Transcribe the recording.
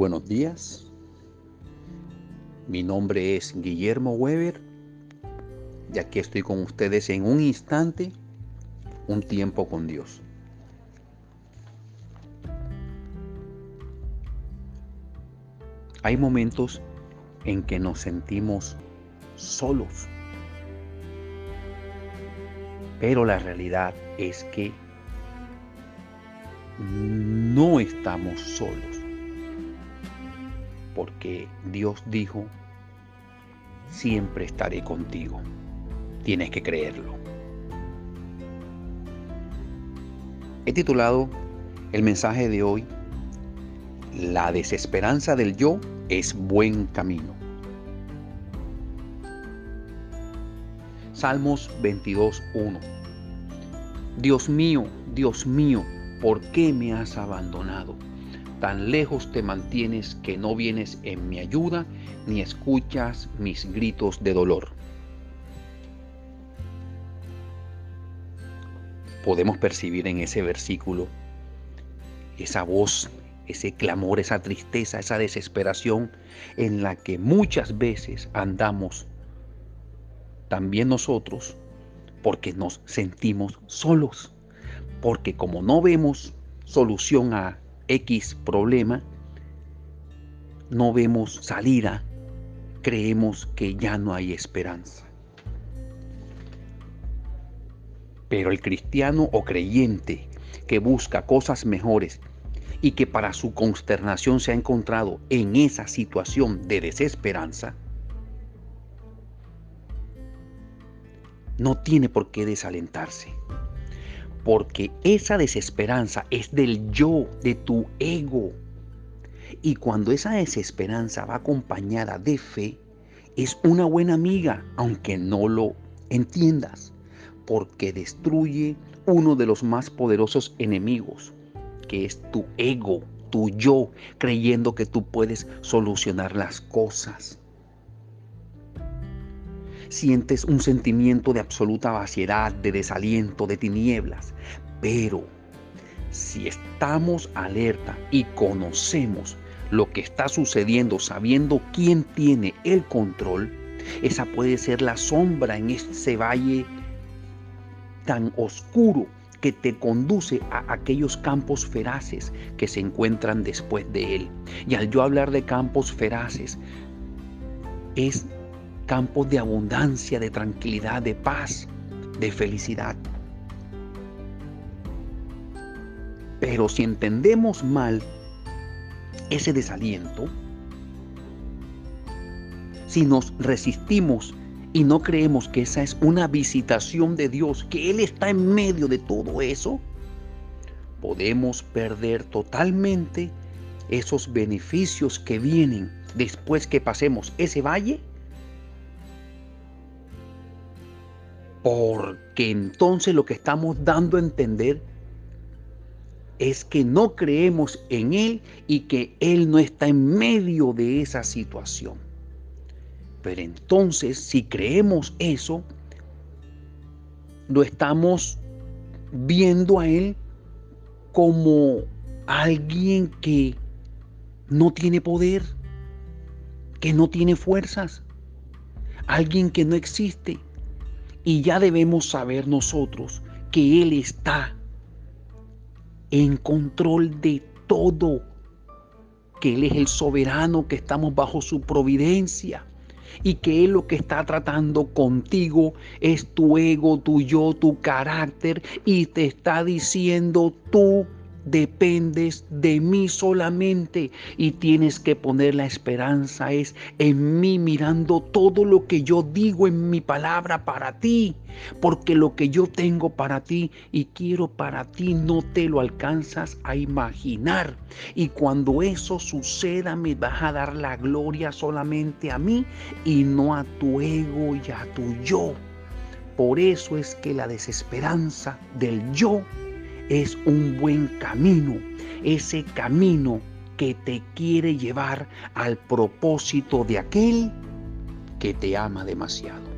buenos días. Mi nombre es Guillermo Weber y aquí estoy con ustedes en un instante, un tiempo con Dios. Hay momentos en que nos sentimos solos, pero la realidad es que no estamos solos porque Dios dijo, siempre estaré contigo. Tienes que creerlo. He titulado el mensaje de hoy, La desesperanza del yo es buen camino. Salmos 22.1 Dios mío, Dios mío, ¿por qué me has abandonado? Tan lejos te mantienes que no vienes en mi ayuda ni escuchas mis gritos de dolor. Podemos percibir en ese versículo esa voz, ese clamor, esa tristeza, esa desesperación en la que muchas veces andamos también nosotros porque nos sentimos solos, porque como no vemos solución a X problema, no vemos salida, creemos que ya no hay esperanza. Pero el cristiano o creyente que busca cosas mejores y que para su consternación se ha encontrado en esa situación de desesperanza, no tiene por qué desalentarse porque esa desesperanza es del yo, de tu ego. Y cuando esa desesperanza va acompañada de fe, es una buena amiga, aunque no lo entiendas, porque destruye uno de los más poderosos enemigos, que es tu ego, tu yo, creyendo que tú puedes solucionar las cosas. Sientes un sentimiento de absoluta vaciedad, de desaliento, de tinieblas. Pero si estamos alerta y conocemos lo que está sucediendo, sabiendo quién tiene el control, esa puede ser la sombra en ese valle tan oscuro que te conduce a aquellos campos feraces que se encuentran después de él. Y al yo hablar de campos feraces, es campos de abundancia, de tranquilidad, de paz, de felicidad. Pero si entendemos mal ese desaliento, si nos resistimos y no creemos que esa es una visitación de Dios, que Él está en medio de todo eso, podemos perder totalmente esos beneficios que vienen después que pasemos ese valle Porque entonces lo que estamos dando a entender es que no creemos en Él y que Él no está en medio de esa situación. Pero entonces, si creemos eso, lo estamos viendo a Él como alguien que no tiene poder, que no tiene fuerzas, alguien que no existe. Y ya debemos saber nosotros que Él está en control de todo, que Él es el soberano, que estamos bajo su providencia y que Él lo que está tratando contigo es tu ego, tu yo, tu carácter y te está diciendo tú dependes de mí solamente y tienes que poner la esperanza es en mí mirando todo lo que yo digo en mi palabra para ti, porque lo que yo tengo para ti y quiero para ti no te lo alcanzas a imaginar. Y cuando eso suceda me vas a dar la gloria solamente a mí y no a tu ego y a tu yo. Por eso es que la desesperanza del yo es un buen camino, ese camino que te quiere llevar al propósito de aquel que te ama demasiado.